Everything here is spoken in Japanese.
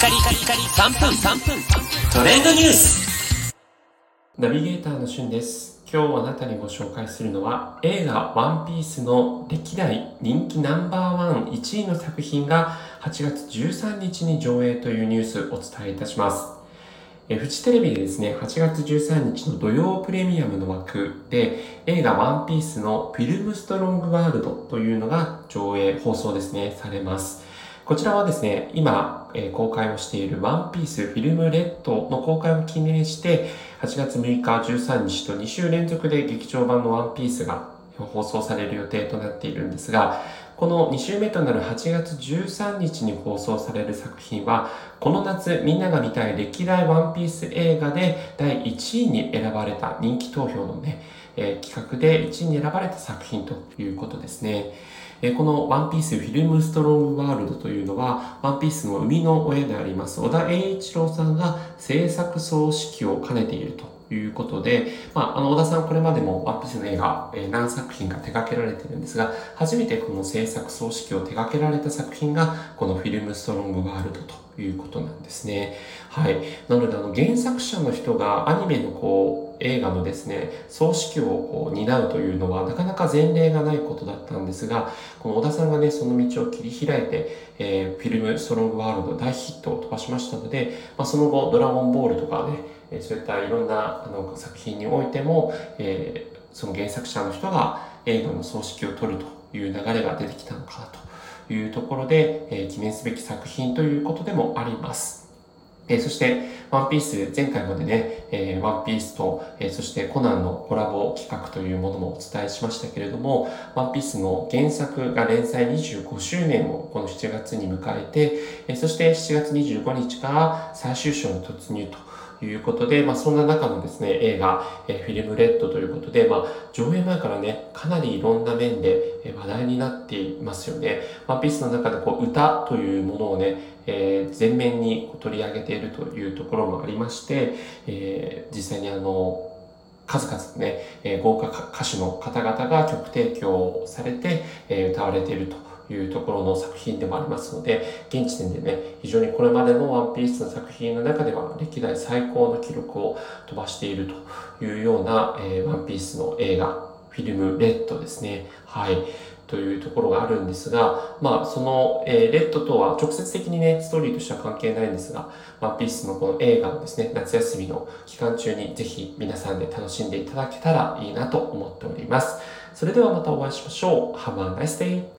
カリカリカリ3分3分トレンドニュースナビゲーターのしゅんです。今日あなたにご紹介するのは映画ワンピースの歴代人気ナンバーワン1位の作品が8月13日に上映というニュースをお伝えいたします。えフジテレビでですね、8月13日の土曜プレミアムの枠で映画ワンピースのフィルムストロングワールドというのが上映、放送ですね、されます。こちらはですね、今、え公開をしているワンピースフィルムレッドの公開を記念して、8月6日13日と2週連続で劇場版のワンピースが放送される予定となっているんですが、この2週目となる8月13日に放送される作品は、この夏みんなが見たい歴代ワンピース映画で第1位に選ばれた人気投票のね、えー企画で1位に選ばれた作品ということですね。えこのワンピースフィルムストロングワールドというのは、ワンピースの生みの親であります小田栄一郎さんが制作総指揮を兼ねているということで、まあ、あの、小田さんこれまでもワップスの映画、えー何作品か手掛けられてるんですが、初めてこの制作総指揮を手掛けられた作品が、このフィルムストロングワールドということなんですね。はい。なので、あの、原作者の人がアニメのこう、映画のですね、総指揮をこう担うというのは、なかなか前例がないことだったんですが、この小田さんがね、その道を切り開いて、えーフィルムストロングワールド大ヒットを飛ばしましたので、まあ、その後、ドラゴンボールとかね、そういったいろんなあの作品においても、えーその原作者の人が映画の総指揮を取るという流れが出てきたのかなというところで、えー記念すべき作品ということでもあります。えーそして、ワンピース、前回までね、えーワンピースと、えーそしてコナンのコラボ企画というものもお伝えしましたけれども、ワンピースの原作が連載25周年をこの7月に迎えて、えーそして7月25日から最終章に突入ということで、まあ、そんな中のですね、映画、えフィルムレッドということで、まあ、上映前からね、かなりいろんな面で話題になっていますよね。ワンピースの中でこう歌というものをね、えー前面に取り上げているというところもありまして、えー実際にあの、数々ね、え豪華歌手の方々が曲提供されて、え歌われているというところの作品でもありますので、現時点でね、非常にこれまでのワンピースの作品の中では歴代最高の記録を飛ばしているというような、えーワンピースの映画、フィルムレッドですね。はい。というところがあるんですが、まあ、その、えーレッドとは直接的にね、ストーリーとしては関係ないんですが、ワンピースのこの映画をですね、夏休みの期間中にぜひ皆さんで楽しんでいただけたらいいなと思っております。それではまたお会いしましょう。Have a nice day!